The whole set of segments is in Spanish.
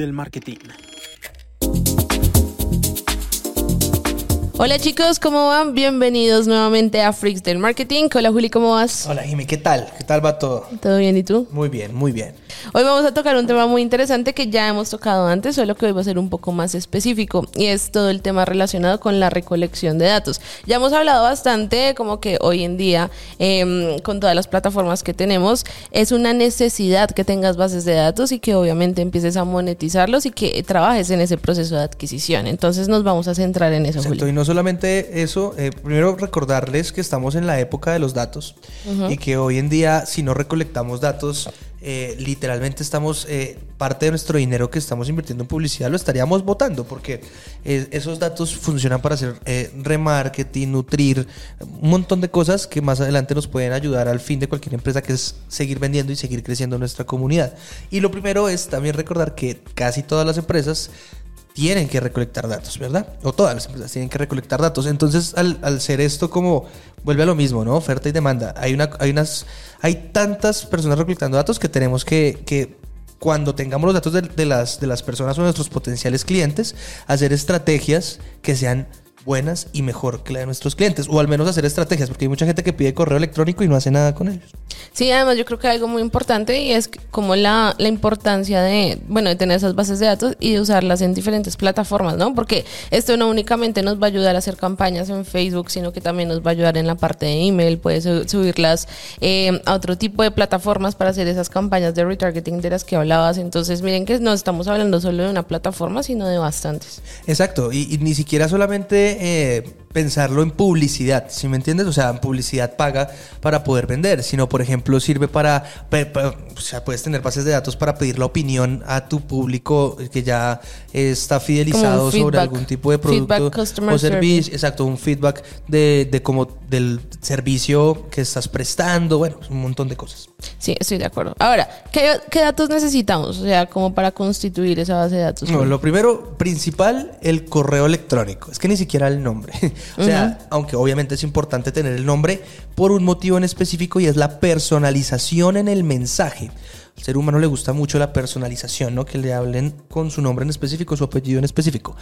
del marketing. Hola chicos, ¿cómo van? Bienvenidos nuevamente a Freaks del Marketing. Hola Juli, ¿cómo vas? Hola Jimmy, ¿qué tal? ¿Qué tal va todo? ¿Todo bien y tú? Muy bien, muy bien. Hoy vamos a tocar un tema muy interesante que ya hemos tocado antes, solo que hoy va a ser un poco más específico y es todo el tema relacionado con la recolección de datos. Ya hemos hablado bastante como que hoy en día em, con todas las plataformas que tenemos es una necesidad que tengas bases de datos y que obviamente empieces a monetizarlos y que trabajes en ese proceso de adquisición. Entonces nos vamos a centrar en eso. Exacto, y no solamente eso, eh, primero recordarles que estamos en la época de los datos y que hoy en día si no recolectamos datos eh, literalmente estamos, eh, parte de nuestro dinero que estamos invirtiendo en publicidad lo estaríamos votando, porque eh, esos datos funcionan para hacer remarketing, nutrir, un montón de cosas que más adelante nos pueden ayudar al fin de cualquier empresa, que es seguir vendiendo y seguir creciendo nuestra comunidad. Y lo primero es también recordar que casi todas las empresas tienen que recolectar datos, ¿verdad? O todas las empresas tienen que recolectar datos. Entonces, al, al ser esto como vuelve a lo mismo, ¿no? Oferta y demanda. Hay, una, hay, unas, hay tantas personas recolectando datos que tenemos que, que cuando tengamos los datos de, de, las, de las personas o nuestros potenciales clientes, hacer estrategias que sean buenas y mejor que la de nuestros clientes, o al menos hacer estrategias, porque hay mucha gente que pide correo electrónico y no hace nada con ellos. Sí, además yo creo que hay algo muy importante y es como la, la importancia de, bueno, de tener esas bases de datos y de usarlas en diferentes plataformas, ¿no? Porque esto no únicamente nos va a ayudar a hacer campañas en Facebook, sino que también nos va a ayudar en la parte de email, puedes subirlas eh, a otro tipo de plataformas para hacer esas campañas de retargeting de las que hablabas. Entonces, miren que no estamos hablando solo de una plataforma, sino de bastantes. Exacto, y, y ni siquiera solamente eh, pensarlo en publicidad, si me entiendes? O sea, en publicidad paga para poder vender, sino por ejemplo sirve para, o sea, puedes tener bases de datos para pedir la opinión a tu público que ya está fidelizado sobre algún tipo de producto o servicio, exacto, un feedback de, de como del servicio que estás prestando, bueno, un montón de cosas. Sí, estoy de acuerdo. Ahora, ¿qué, ¿qué, datos necesitamos? O sea, como para constituir esa base de datos. No, lo primero, principal, el correo electrónico. Es que ni siquiera el nombre. O sea, uh -huh. aunque obviamente es importante tener el nombre por un motivo en específico y es la personalización en el mensaje. Al ser humano le gusta mucho la personalización, ¿no? Que le hablen con su nombre en específico, su apellido en específico.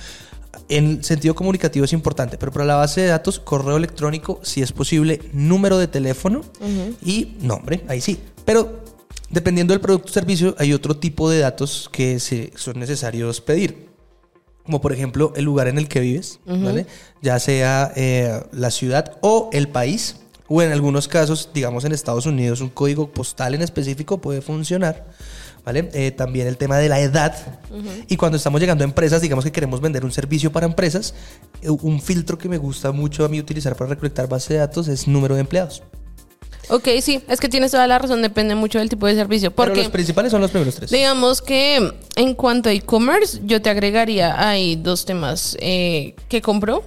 En sentido comunicativo es importante, pero para la base de datos, correo electrónico, si es posible, número de teléfono uh -huh. y nombre, ahí sí. Pero dependiendo del producto o servicio, hay otro tipo de datos que se, son necesarios pedir. Como por ejemplo el lugar en el que vives, uh -huh. ¿vale? ya sea eh, la ciudad o el país, o en algunos casos, digamos en Estados Unidos, un código postal en específico puede funcionar. ¿Vale? Eh, también el tema de la edad. Uh -huh. Y cuando estamos llegando a empresas, digamos que queremos vender un servicio para empresas, eh, un filtro que me gusta mucho a mí utilizar para recolectar base de datos es número de empleados. Ok, sí, es que tienes toda la razón, depende mucho del tipo de servicio. Porque Pero los principales son los primeros tres. Digamos que en cuanto a e-commerce, yo te agregaría ahí dos temas. Eh, ¿Qué compró?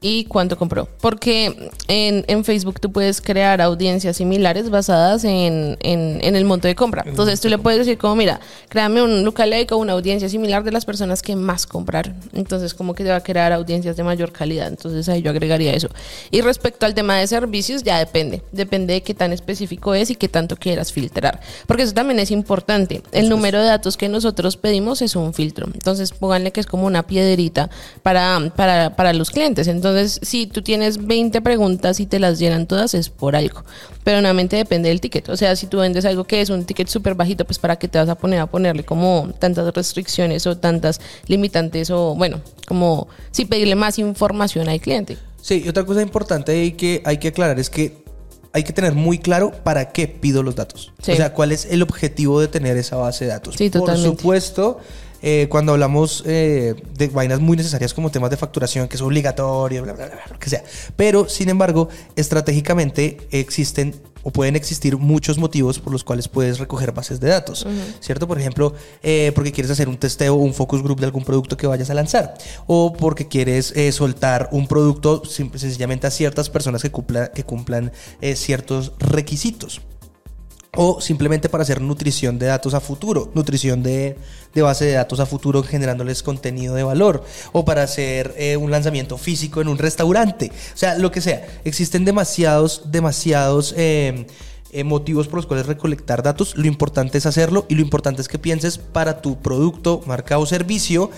Y cuánto compró. Porque en, en, Facebook tú puedes crear audiencias similares basadas en, en, en el monto de compra. Entonces tú le puedes decir como, mira, créame un lookalike o una audiencia similar de las personas que más compraron. Entonces como que te va a crear audiencias de mayor calidad. Entonces ahí yo agregaría eso. Y respecto al tema de servicios, ya depende. Depende de qué tan específico es y qué tanto quieras filtrar. Porque eso también es importante. El número de datos que nosotros pedimos es un filtro. Entonces pónganle que es como una piedrita para, para, para los clientes. Entonces entonces, si tú tienes 20 preguntas y te las llenan todas, es por algo. Pero nuevamente depende del ticket. O sea, si tú vendes algo que es un ticket súper bajito, pues para qué te vas a poner a ponerle como tantas restricciones o tantas limitantes o, bueno, como si pedirle más información al cliente. Sí, y otra cosa importante que, hay que aclarar es que hay que tener muy claro para qué pido los datos. Sí. O sea, cuál es el objetivo de tener esa base de datos. Sí, totalmente. Por supuesto, eh, cuando hablamos eh, de vainas muy necesarias como temas de facturación, que es obligatorio, bla, bla, bla, lo que sea. Pero, sin embargo, estratégicamente existen o pueden existir muchos motivos por los cuales puedes recoger bases de datos, uh -huh. ¿cierto? Por ejemplo, eh, porque quieres hacer un testeo o un focus group de algún producto que vayas a lanzar, o porque quieres eh, soltar un producto sencillamente a ciertas personas que, cumpla, que cumplan eh, ciertos requisitos o simplemente para hacer nutrición de datos a futuro, nutrición de, base de datos a futuro generándoles contenido de valor, o para hacer eh, un lanzamiento físico en un restaurante, o sea, lo que sea. Existen demasiados, demasiados... Eh, eh, motivos por los cuales recolectar datos. Lo importante es hacerlo y lo importante es que pienses para tu producto, marca o servicio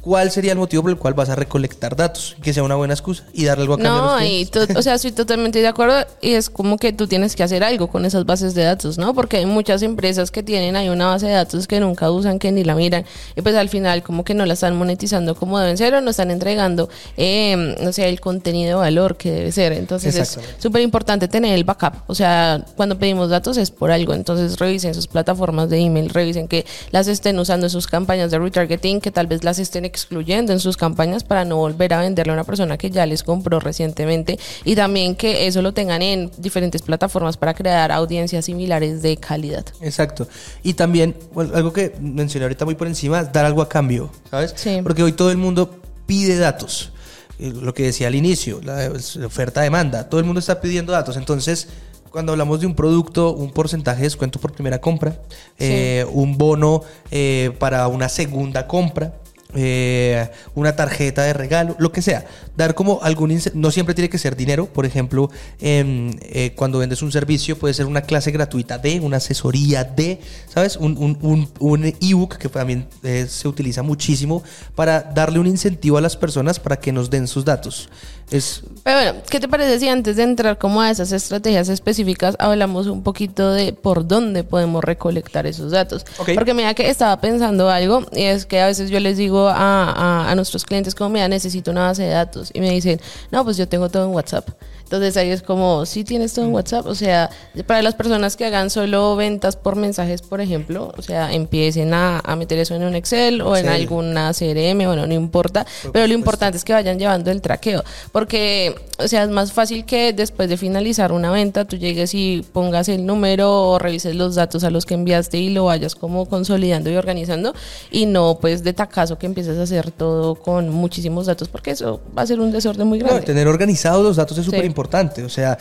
cuál sería el motivo por el cual vas a recolectar datos, que sea una buena excusa y darle algo a cambio. No, y o sea, estoy totalmente de acuerdo y es como que tú tienes que hacer algo con esas bases de datos, ¿no? Porque hay muchas empresas que tienen ahí una base de datos que nunca usan, que ni la miran y pues al final como que no la están monetizando como deben ser o no están entregando, eh, no sé, el contenido de valor que debe ser. Entonces es súper importante tener el backup. O sea, cuando pedimos datos es por algo. Entonces revisen sus plataformas de email, revisen que las estén usando en sus campañas de retargeting, que tal vez las estén excluyendo en sus campañas para no volver a venderle a una persona que ya les compró recientemente y también que eso lo tengan en diferentes plataformas para crear audiencias similares de calidad. Exacto. Y también algo que mencioné ahorita muy por encima, dar algo a cambio, ¿sabes? Porque hoy todo el mundo pide datos. Eh, lo que decía al inicio, la oferta-demanda, todo el mundo está pidiendo datos. Entonces, cuando hablamos de un producto, un porcentaje de descuento por primera compra, eh, un bono eh, para una segunda compra, eh, una tarjeta de regalo, lo que sea. Dar como algún... No siempre tiene que ser dinero. Por ejemplo, eh, cuando vendes un servicio puede ser una clase gratuita de, una asesoría de, ¿sabes? Un, un, un, ebook que también eh, se utiliza muchísimo para darle un incentivo a las personas para que nos den sus datos. Es... Pero bueno, ¿qué te parece si antes de entrar como a esas estrategias específicas hablamos un poquito de por dónde podemos recolectar esos datos? Porque mira que estaba pensando algo y es que a veces yo les digo a, a, nuestros clientes como, mira, necesito una base de datos y me dicen, no, pues yo tengo todo en WhatsApp. Entonces ahí es como, si tienes todo en WhatsApp, o sea, para las personas que hagan solo ventas por mensajes, por ejemplo, o sea, empiecen a, meter eso en un Excel o en alguna CRM, bueno, no importa, pero lo importante es que vayan llevando el traqueo, porque, o sea, es más fácil que después de finalizar una venta, tú llegues y pongas el número o revises los datos a los que enviaste y lo vayas como consolidando y organizando y no pues de tacazo que empieces a hacer todo con muchísimos datos, porque eso va a ser un desorden muy grande. tener organizados los datos es súper importante importante. O sea,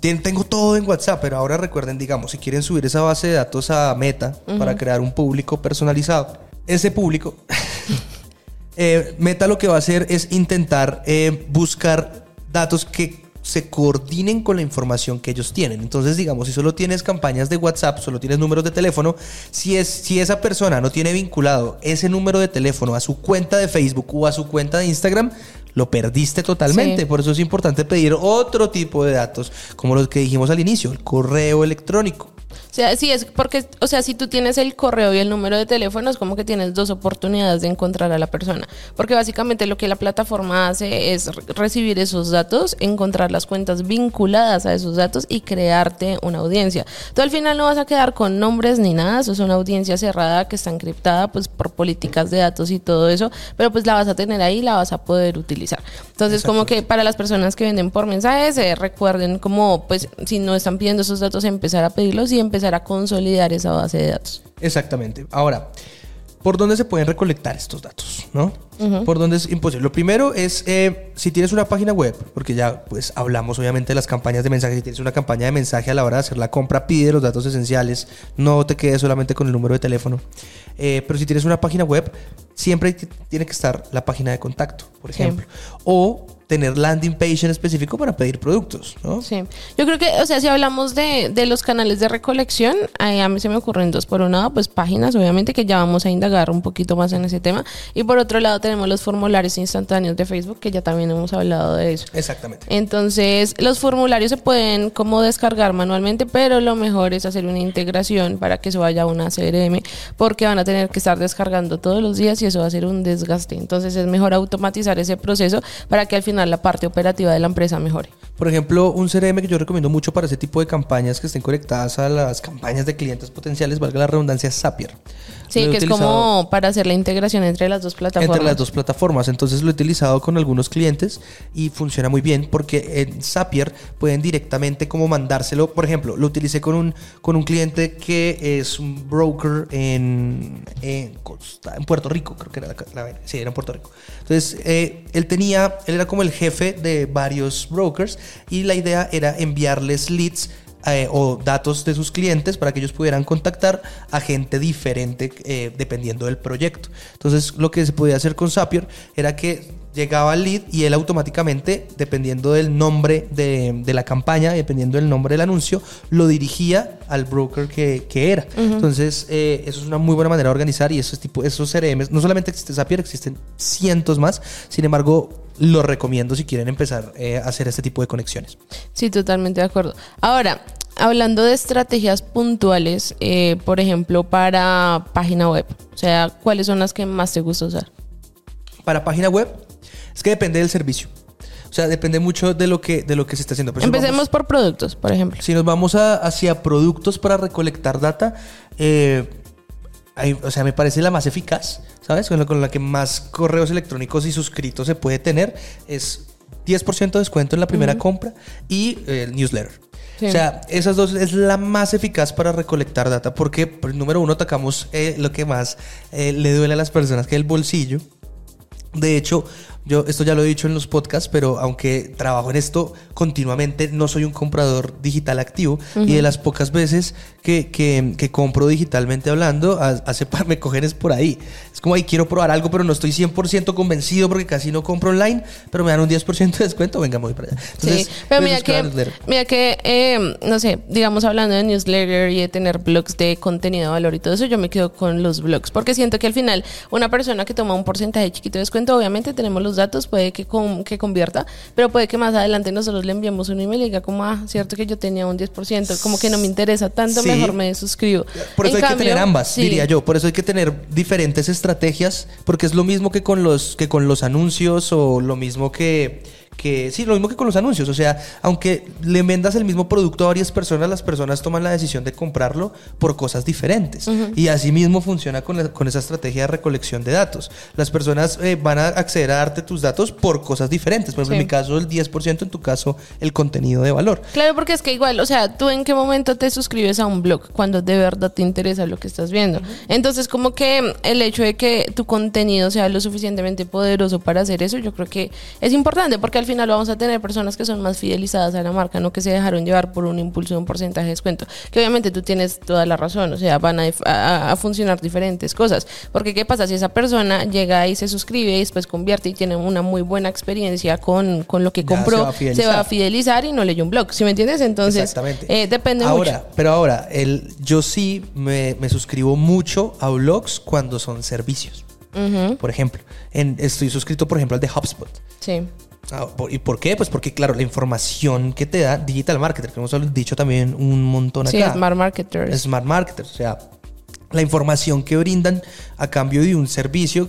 tengo todo en WhatsApp, pero ahora recuerden, digamos, si quieren subir esa base de datos a Meta para crear un público personalizado, ese público, eh, Meta lo que va a hacer es intentar eh, buscar datos que se coordinen con la información que ellos tienen. Entonces, digamos, si solo tienes campañas de WhatsApp, solo tienes números de teléfono, si, es, si esa persona no tiene vinculado ese número de teléfono a su cuenta de Facebook o a su cuenta de Instagram, lo perdiste totalmente. Por eso es importante pedir otro tipo de datos, como los que dijimos al inicio, el correo electrónico. O sea, sí, es porque, o sea, si tú tienes el correo y el número de teléfono, es como que tienes dos oportunidades de encontrar a la persona. Porque básicamente lo que la plataforma hace es recibir esos datos, encontrar las cuentas vinculadas a esos datos y crearte una audiencia. Tú al final no vas a quedar con nombres ni nada, eso es una audiencia cerrada que está encriptada pues por políticas de datos y todo eso, pero pues la vas a tener ahí, la vas a poder utilizar. Entonces, como que para las personas que venden por mensajes, eh, recuerden como pues si no están pidiendo esos datos, empezar a pedirlos y empezar a consolidar esa base de datos. Exactamente. Ahora, ¿por dónde se pueden recolectar estos datos? ¿No? ¿Por dónde es imposible? Lo primero es eh, si tienes una página web, porque ya pues hablamos obviamente de las campañas de mensaje. Si tienes una campaña de mensaje a la hora de hacer la compra, pide los datos esenciales. No te quedes solamente con el número de teléfono. Eh, pero si tienes una página web, siempre tiene que estar la página de contacto, por ejemplo. O tener landing page en específico para pedir productos, ¿no? Sí. Yo creo que, o sea, si hablamos de, de los canales de recolección, a mí se me ocurren dos. Por un lado, pues páginas, obviamente, que ya vamos a indagar un poquito más en ese tema. Y por otro lado, tenemos los formularios instantáneos de Facebook, que ya también hemos hablado de eso. Exactamente. Entonces, los formularios se pueden como descargar manualmente, pero lo mejor es hacer una integración para que eso vaya a una CRM, porque van a tener que estar descargando todos los días y eso va a ser un desgaste. Entonces, es mejor automatizar ese proceso para que al final la parte operativa de la empresa mejore. Por ejemplo, un CRM que yo recomiendo mucho para ese tipo de campañas que estén conectadas a las campañas de clientes potenciales, valga la redundancia, es Zapier. Sí, que es como para hacer la integración entre las dos plataformas. Entre las dos plataformas. Entonces lo he utilizado con algunos clientes y funciona muy bien porque en Zapier pueden directamente como mandárselo. Por ejemplo, lo utilicé con un, con un cliente que es un broker en, en, Puerto Rico, creo que era la, sí, era en Puerto Rico. Entonces, eh, él tenía, él era como el jefe de varios brokers y la idea era enviarles leads eh, o datos de sus clientes para que ellos pudieran contactar a gente diferente eh, dependiendo del proyecto. Entonces, lo que se podía hacer con Zapier era que llegaba al lead y él automáticamente, dependiendo del nombre de, la campaña, dependiendo del nombre del anuncio, lo dirigía al broker que, era. Entonces, eh, eso es una muy buena manera de organizar y esos, tipo, esos CRM, no solamente existe Zapier, existen cientos más. Sin embargo, lo recomiendo si quieren empezar eh, a hacer este tipo de conexiones. Sí, totalmente de acuerdo. Ahora, hablando de estrategias puntuales, eh, por ejemplo, para página web, o sea, ¿cuáles son las que más te gusta usar? Para página web, es que depende del servicio. O sea, depende mucho de lo que, de lo que se está haciendo. Empecemos por productos, por ejemplo. Si nos vamos hacia productos para recolectar data, eh, o sea, me parece la más eficaz, ¿sabes? Con la, con la que más correos electrónicos y suscritos se puede tener es 10% de descuento en la primera compra y el newsletter. O sea, esas dos es la más eficaz para recolectar data porque, por número uno, atacamos eh, lo que más eh, le duele a las personas, que es el bolsillo. De hecho, yo esto ya lo he dicho en los podcasts, pero aunque trabajo en esto continuamente, no soy un comprador digital activo y de las pocas veces que, que, compro digitalmente hablando, hace me cogen es por ahí. Es como ahí quiero probar algo, pero no estoy 100% convencido porque casi no compro online, pero me dan un 10% de descuento, venga, voy para allá. sí, pero mira que, mira que, eh, no sé, digamos hablando de newsletter y de tener blogs de contenido de valor y todo eso, yo me quedo con los blogs, porque siento que al final una persona que toma un porcentaje chiquito de descuento, obviamente tenemos los datos, puede que, que convierta, pero puede que más adelante nosotros le enviemos un email y diga como, ah, cierto que yo tenía un 10%, como que no me interesa tanto, mejor me suscribo. Por eso hay que tener ambas, diría yo, por eso hay que tener diferentes estrategias, porque es lo mismo que con los, que con los anuncios o lo mismo que que sí, lo mismo que con los anuncios, o sea, aunque le vendas el mismo producto a varias personas, las personas toman la decisión de comprarlo por cosas diferentes. Y así mismo funciona con, con, esa estrategia de recolección de datos. Las personas eh, van a acceder a darte tus datos por cosas diferentes. Por ejemplo, en mi caso el 10%, en tu caso el contenido de valor. Claro, porque es que igual, o sea, tú en qué momento te suscribes a un blog cuando de verdad te interesa lo que estás viendo. Entonces, como que el hecho de que tu contenido sea lo suficientemente poderoso para hacer eso, yo creo que es importante porque al final vamos a tener personas que son más fidelizadas a la marca, no que se dejaron llevar por un impulso de un porcentaje de descuento. Que obviamente tú tienes toda la razón, o sea, van a, funcionar diferentes cosas. Porque ¿qué pasa si esa persona llega y se suscribe y después convierte y tiene una muy buena experiencia con, lo que compró, se va, a fidelizar y no leyó un blog, ¿sí me entiendes? Entonces, eh, depende ahora, mucho. Pero ahora, el, yo sí me, suscribo mucho a blogs cuando son servicios. Por ejemplo, en, estoy suscrito, por ejemplo, al de HubSpot. Sí. Ah, ¿Y por qué? Pues porque, claro, la información que te da Digital Marketer, que hemos dicho también un montón acá. Sí, Smart Marketers. Smart Marketers, o sea, la información que brindan a cambio de un servicio,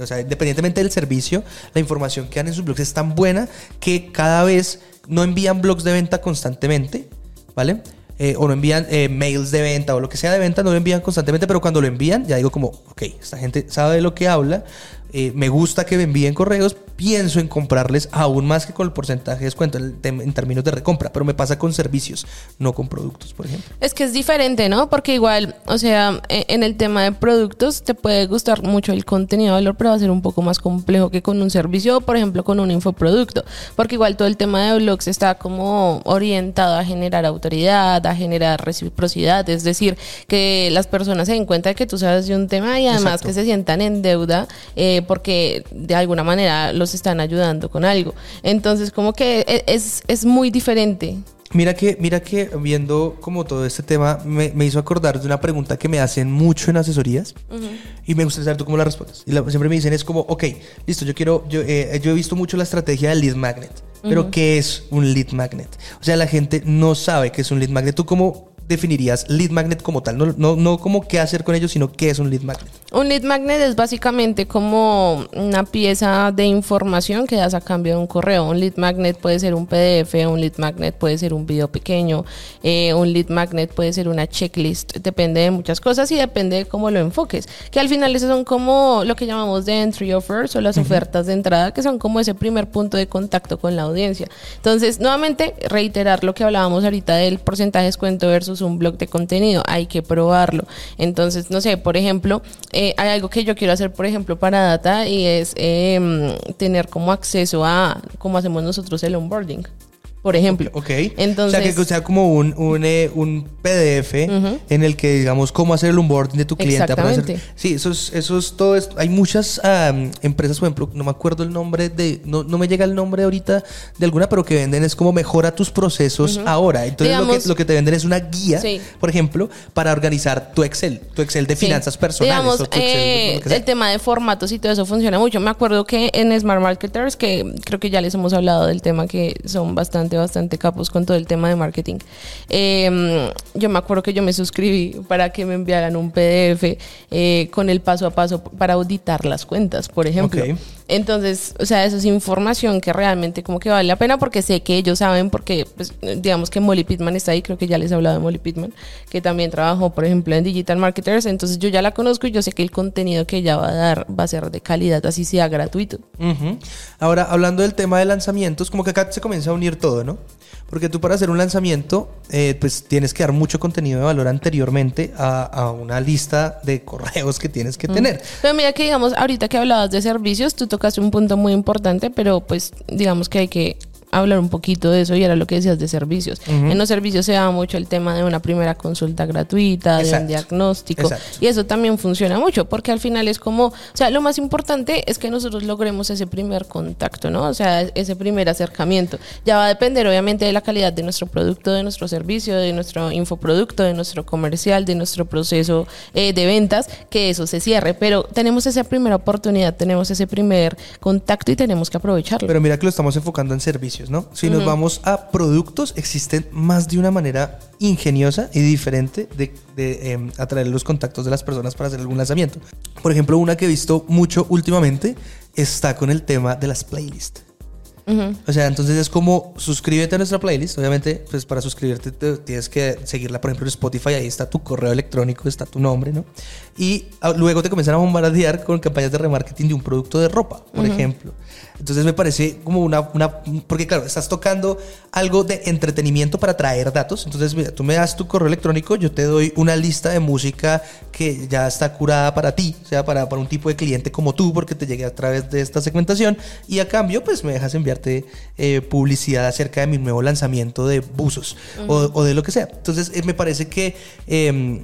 o sea, independientemente del servicio, la información que dan en sus blogs es tan buena que cada vez no envían blogs de venta constantemente, ¿vale? Eh, o no envían eh, mails de venta o lo que sea de venta, no lo envían constantemente, pero cuando lo envían, ya digo como, ok, esta gente sabe de lo que habla, eh, me gusta que me envíen correos, pienso en comprarles aún más que con el porcentaje de descuento en, términos de recompra, pero me pasa con servicios, no con productos, por ejemplo. Es que es diferente, ¿no? Porque igual, o sea, e, en el tema de productos te puede gustar mucho el contenido de valor, pero va a ser un poco más complejo que con un servicio o, por ejemplo, con un infoproducto, porque igual todo el tema de blogs está como orientado a generar autoridad, a generar reciprocidad, es decir, que las personas se den cuenta de que tú sabes de un tema y además que se sientan en deuda. Eh, porque de alguna manera los están ayudando con algo. Entonces, como que e, es, es muy diferente. Mira que, mira que viendo como todo este tema me, me, hizo acordar de una pregunta que me hacen mucho en asesorías y me gustaría saber tú cómo la respondes. Y siempre me dicen es como, ok, listo, yo quiero, yo, eh, yo he visto mucho la estrategia del lead magnet, pero ¿qué es un lead magnet? O sea, la gente no sabe qué es un lead magnet. ¿Tú cómo definirías lead magnet como tal? No, no, no como qué hacer con ellos, sino qué es un lead magnet. Un lead magnet es básicamente como una pieza de información que das a cambio de un correo. Un lead magnet puede ser un PDF, un lead magnet puede ser un video pequeño, eh, un lead magnet puede ser una checklist, depende de muchas cosas y depende de cómo lo enfoques. Que al final esos son como lo que llamamos de entry offers o las ofertas de entrada, que son como ese primer punto de contacto con la audiencia. Entonces, nuevamente, reiterar lo que hablábamos ahorita del porcentaje de descuento versus un blog de contenido, hay que probarlo. Entonces, no sé, por ejemplo, eh, hay algo que yo quiero hacer, por ejemplo, para Data y es em, tener como acceso a cómo hacemos nosotros el onboarding por ejemplo. Ok. Entonces, o sea, que sea como un, un, eh, un PDF en el que digamos cómo hacer el onboarding de tu cliente. Exactamente. Hacer, sí, eso es, eso es todo esto. Hay muchas um, empresas, por ejemplo, no me acuerdo el nombre de, no, no, me llega el nombre ahorita de alguna, pero que venden es como mejora tus procesos ahora. Entonces digamos, lo, que, lo que te venden es una guía, sí. por ejemplo, para organizar tu Excel, tu Excel de finanzas personales. Digamos, Excel, eh, el tema de formatos y todo eso funciona mucho. Me acuerdo que en Smart Marketers, que creo que ya les hemos hablado del tema, que son bastante, bastante capos con todo el tema de marketing. Eh, yo me acuerdo que yo me suscribí para que me enviaran un PDF eh, con el paso a paso para auditar las cuentas, por ejemplo. Okay. Entonces, o sea, eso es información que realmente como que vale la pena porque sé que ellos saben, porque pues, digamos que Molly Pittman está ahí, creo que ya les he hablado de Molly Pittman, que también trabajó, por ejemplo, en Digital Marketers, entonces yo ya la conozco y yo sé que el contenido que ella va a dar va a ser de calidad, así sea gratuito. Uh -huh. Ahora, hablando del tema de lanzamientos, como que acá se comienza a unir todo, ¿no? Porque tú para hacer un lanzamiento, eh, pues tienes que dar mucho contenido de valor anteriormente a, a una lista de correos que tienes que mm. tener. Pero mira que digamos, ahorita que hablabas de servicios, tú tocaste un punto muy importante, pero pues digamos que hay que hablar un poquito de eso y era lo que decías de servicios. Uh -huh. En los servicios se da mucho el tema de una primera consulta gratuita, Exacto. de un diagnóstico Exacto. y eso también funciona mucho porque al final es como, o sea, lo más importante es que nosotros logremos ese primer contacto, ¿no? O sea, ese primer acercamiento. Ya va a depender obviamente de la calidad de nuestro producto, de nuestro servicio, de nuestro infoproducto, de nuestro comercial, de nuestro proceso eh, de ventas, que eso se cierre, pero tenemos esa primera oportunidad, tenemos ese primer contacto y tenemos que aprovecharlo. Pero mira que lo estamos enfocando en servicios ¿no? Si uh -huh. nos vamos a productos, existen más de una manera ingeniosa y diferente de, de eh, atraer los contactos de las personas para hacer algún lanzamiento. Por ejemplo, una que he visto mucho últimamente está con el tema de las playlists. Uh -huh. O sea, entonces es como suscríbete a nuestra playlist. Obviamente, pues para suscribirte te, tienes que seguirla, por ejemplo, en Spotify. Ahí está tu correo electrónico, está tu nombre, ¿no? Y uh, luego te comienzan a bombardear con campañas de remarketing de un producto de ropa, por uh -huh. ejemplo. Entonces me parece como una, una, porque claro, estás tocando algo de entretenimiento para traer datos. Entonces, mira, tú me das tu correo electrónico, yo te doy una lista de música que ya está curada para ti, o sea, para, para un tipo de cliente como tú, porque te llegué a través de esta segmentación. Y a cambio, pues me dejas eh, publicidad acerca de mi nuevo lanzamiento de buzos uh -huh. o, o, de lo que sea. Entonces, eh, me parece que eh,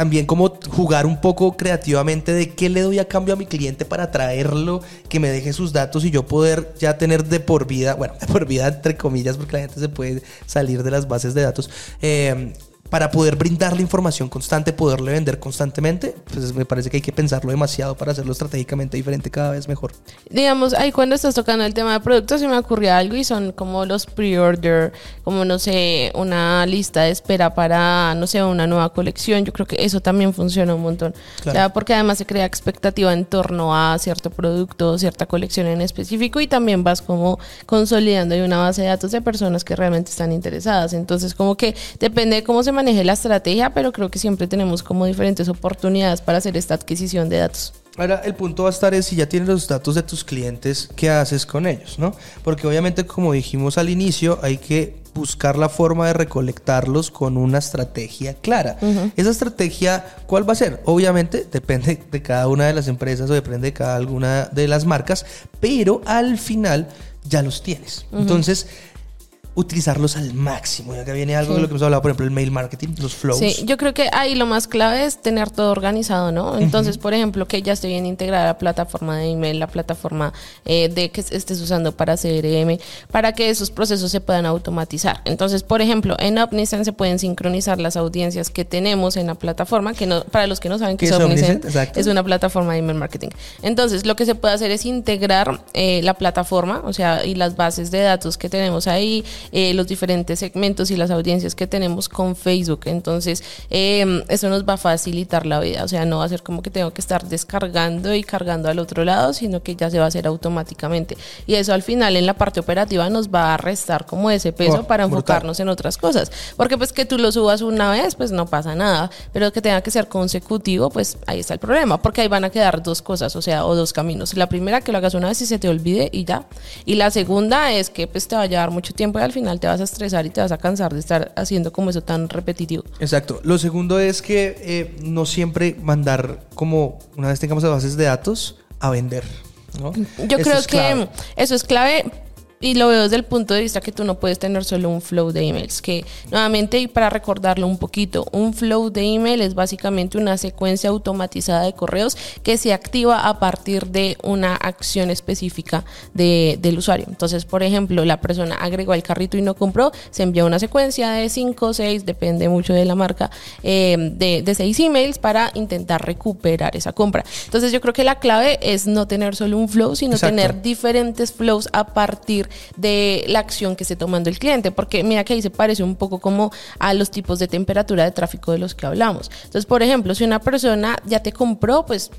también como jugar un poco creativamente de qué le doy a cambio a mi cliente para traerlo, que me deje sus datos y yo poder ya tener de por vida, bueno, de por vida entre comillas, porque la gente se puede salir de las bases de datos, eh, para poder brindarle información constante, poderle vender constantemente, pues me parece que hay que pensarlo demasiado para hacerlo estratégicamente diferente cada vez mejor. Digamos, ahí cuando estás tocando el tema de productos se me ocurrió algo y son como los pre-order, como no sé, una lista de espera para, no sé, una nueva colección. Yo creo que eso también funciona un montón. Claro. Sea, porque además se crea expectativa en torno a cierto producto, cierta colección en específico y también vas como consolidando una base de datos de personas que realmente están interesadas. Entonces, como que depende de cómo se maneje la estrategia, pero creo que siempre tenemos como diferentes oportunidades para hacer esta adquisición de datos. Ahora, el punto va a estar es si ya tienes los datos de tus clientes, ¿qué haces con ellos? ¿no? Porque obviamente, como dijimos al inicio, hay que buscar la forma de recolectarlos con una estrategia clara. Uh -huh. Esa estrategia, ¿cuál va a ser? Obviamente depende de cada una de las empresas o depende de cada alguna de las marcas, pero al final ya los tienes. Uh -huh. Entonces, utilizarlos al máximo. Y acá viene algo sí. de lo que hemos hablado, por ejemplo, el mail marketing, los flows. Sí, yo creo que ahí lo más clave es tener todo organizado, ¿no? Entonces, uh -huh. por ejemplo, que ya esté bien integrada la plataforma de email, la plataforma eh, de que estés usando para CRM, para que esos procesos se puedan automatizar. Entonces, por ejemplo, en Omnisend se pueden sincronizar las audiencias que tenemos en la plataforma, que no, para los que no saben qué es Omnisend, es una plataforma de email marketing. Entonces, lo que se puede hacer es integrar eh, la plataforma, o sea, y las bases de datos que tenemos ahí, eh, los diferentes segmentos y las audiencias que tenemos con Facebook. Entonces, eh, eso nos va a facilitar la vida. O sea, no va a ser como que tengo que estar descargando y cargando al otro lado, sino que ya se va a hacer automáticamente. Y eso al final en la parte operativa nos va a restar como ese peso oh, para enfocarnos brutal. en otras cosas. Porque pues que tú lo subas una vez, pues no pasa nada. Pero que tenga que ser consecutivo, pues ahí está el problema. Porque ahí van a quedar dos cosas, o sea, o dos caminos. La primera, que lo hagas una vez y se te olvide y ya. Y la segunda es que pues te va a llevar mucho tiempo y al final te vas a estresar y te vas a cansar de estar haciendo como eso tan repetitivo. Exacto. Lo segundo es que eh, no siempre mandar como una vez tengamos las bases de datos a vender. ¿no? Yo eso creo que eso es clave y lo veo desde el punto de vista que tú no puedes tener solo un flow de emails, que nuevamente y para recordarlo un poquito, un flow de email es básicamente una secuencia automatizada de correos que se activa a partir de una acción específica de, del usuario. Entonces, por ejemplo, la persona agregó al carrito y no compró, se envía una secuencia de 5 o 6, depende mucho de la marca, eh, de, de 6 emails para intentar recuperar esa compra. Entonces, yo creo que la clave es no tener solo un flow, sino Exacto. tener diferentes flows a partir de la acción que esté tomando el cliente, porque mira que ahí se parece un poco como a los tipos de temperatura de tráfico de los que hablamos. Entonces, por ejemplo, si una persona ya te compró, pues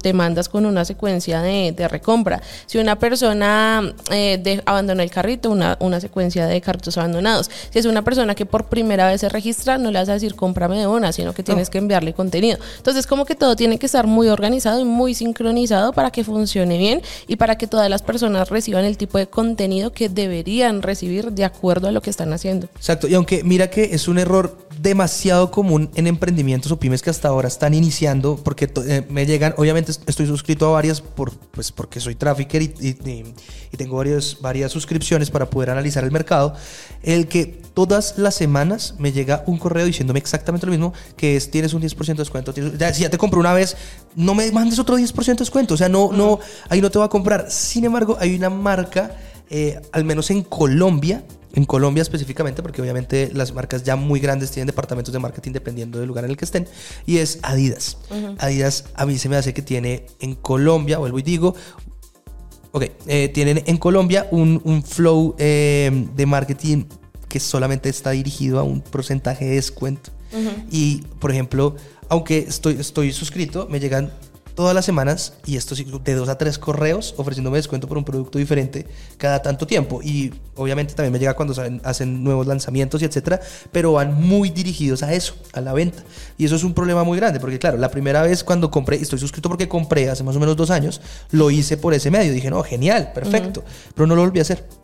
te mandas con una secuencia de, de recompra. Si una persona eh, de, abandonó el carrito, una, una secuencia de carritos abandonados. Si es una persona que por primera vez se registra, no le vas a decir cómprame de una, sino que tienes que enviarle contenido. Entonces, como que todo tiene que estar muy organizado y muy sincronizado para que funcione bien y para que todas las personas reciban el tipo de contenido que deberían recibir de acuerdo a lo que están haciendo. Exacto, y aunque mira que es un error demasiado común en emprendimientos o pymes que hasta ahora están iniciando, porque eh, me llegan, obviamente estoy suscrito a varias por, pues porque soy trafficker y, y- y- y tengo varios, varias suscripciones para poder analizar el mercado, el que todas las semanas me llega un correo diciéndome exactamente lo mismo, que es tienes un 10% de descuento, tienes- ya, si ya te compré una vez, no me mandes otro 10% de descuento, o sea, no, no, ahí no te va a comprar. Sin embargo, hay una marca, eh, al menos en Colombia, en Colombia específicamente, porque obviamente las marcas ya muy grandes tienen departamentos de marketing dependiendo del lugar en el que estén, y es Adidas. Adidas a mí se me hace que tiene en Colombia, vuelvo y digo, ok, eh, tienen en Colombia un, un flow eh, de marketing que solamente está dirigido a un porcentaje de descuento. Y, por ejemplo, aunque estoy, estoy suscrito, me llegan todas las semanas y esto de dos a tres correos ofreciéndome descuento por un producto diferente cada tanto tiempo. Y obviamente también me llega cuando saben- hacen nuevos lanzamientos y etcétera, pero van muy dirigidos a eso, a la venta. Y eso es un problema muy grande porque, claro, la primera vez cuando compré, y estoy suscrito porque compré hace más o menos dos años, lo hice por ese medio. Dije, no, genial, perfecto, pero no lo volví a hacer.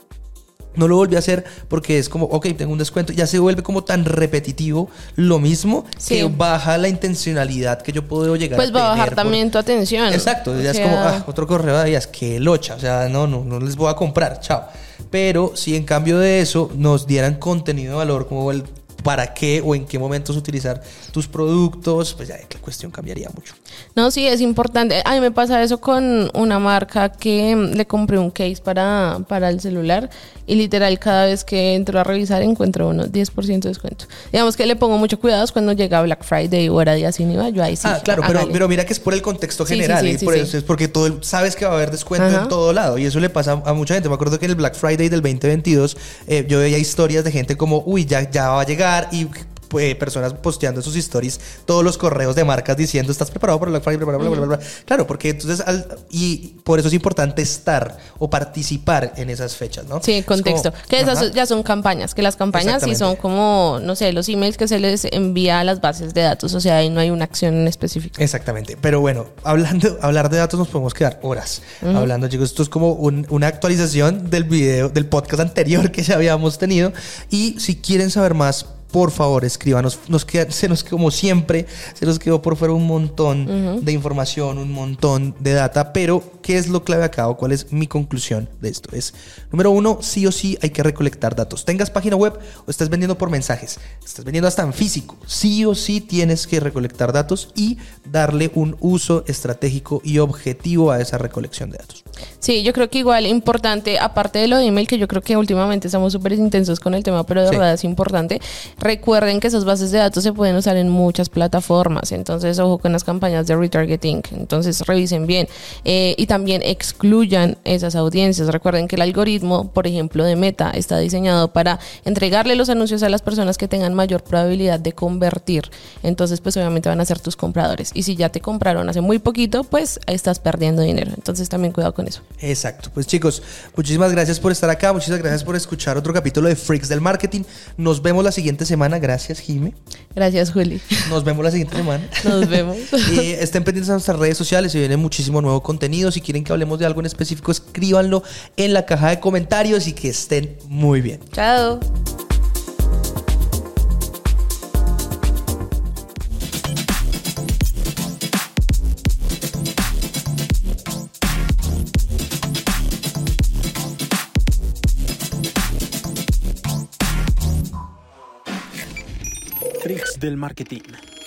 No lo volví a hacer porque es como, ok, tengo un descuento. Ya se vuelve como tan repetitivo lo mismo Sí. que baja la intencionalidad que yo puedo llegar Pues a va a bajar por- también tu atención. Exacto, O ya es como, ah, otro correo de días, que locha, o sea, no, no, no les voy a comprar, chao. Pero si en cambio de eso nos dieran contenido de valor, como el para qué o en qué momentos utilizar tus productos, pues ya la cuestión cambiaría mucho. No, sí, es importante. A mí me pasa eso con una marca que mm, le compré un case para, para el celular y literal cada vez que entro a revisar encuentro uno 10% de descuento. Digamos que le pongo mucho cuidado cuando llega Black Friday o era día sin IVA, yo ahí sí. ah, claro, pero, mira que es por el contexto Sí, sí, general sí, y por eso es porque todo el- sabes que va a haber descuento Ajá. en todo lado y eso le pasa a mucha gente. Me acuerdo que en el Black Friday del 2022 eh, yo veía historias de gente como, uy, ya, ya va a llegar y pues, personas posteando en sus stories todos los correos de marcas diciendo, ¿estás preparado para Black Friday? Bla, bla, bla, bla, bla, bla". Claro, porque entonces, al- y por eso es importante estar o participar en esas fechas, ¿no? Sí, Es contexto. como, que esas ajá. ya son campañas, que las campañas sí son como, no sé, los emails que se les envía a las bases de datos, o sea, ahí no hay una acción en específico. Exactamente. Pero bueno, hablando, hablar de datos nos podemos quedar horas hablando, chicos. Esto es como un- una actualización del video, del podcast anterior que ya habíamos tenido. Y si quieren saber más, por favor, escríbanos. Nos queda, se nos, como siempre, se nos quedó por fuera un montón de información, un montón de data. Pero, ¿qué es lo clave acá o cuál es mi conclusión de esto? Es, número uno, sí o sí hay que recolectar datos. Tengas página web o estés vendiendo por mensajes, estás vendiendo hasta en físico. Sí o sí tienes que recolectar datos y darle un uso estratégico y objetivo a esa recolección de datos. Sí, yo creo que igual importante, aparte de lo de email, que yo creo que últimamente estamos súper intensos con el tema, pero de Sí. verdad es importante, recuerden que esas bases de datos se pueden usar en muchas plataformas, entonces ojo con las campañas de retargeting, entonces revisen bien eh, y también excluyan esas audiencias. Recuerden que el algoritmo, por ejemplo, de Meta está diseñado para entregarle los anuncios a las personas que tengan mayor probabilidad de convertir, entonces pues obviamente van a ser tus compradores y si ya te compraron hace muy poquito, pues estás perdiendo dinero, entonces también cuidado con eso. Exacto. Pues chicos, muchísimas gracias por estar acá, muchísimas gracias por escuchar otro capítulo de Freaks del Marketing. Nos vemos la siguiente semana. Gracias, Jime. Gracias, Juli. Nos vemos la siguiente semana. Nos vemos. Y estén pendientes a nuestras redes sociales, se viene muchísimo nuevo contenido. Si quieren que hablemos de algo en específico, escríbanlo en la caja de comentarios y que estén muy bien. Chao. del marketing.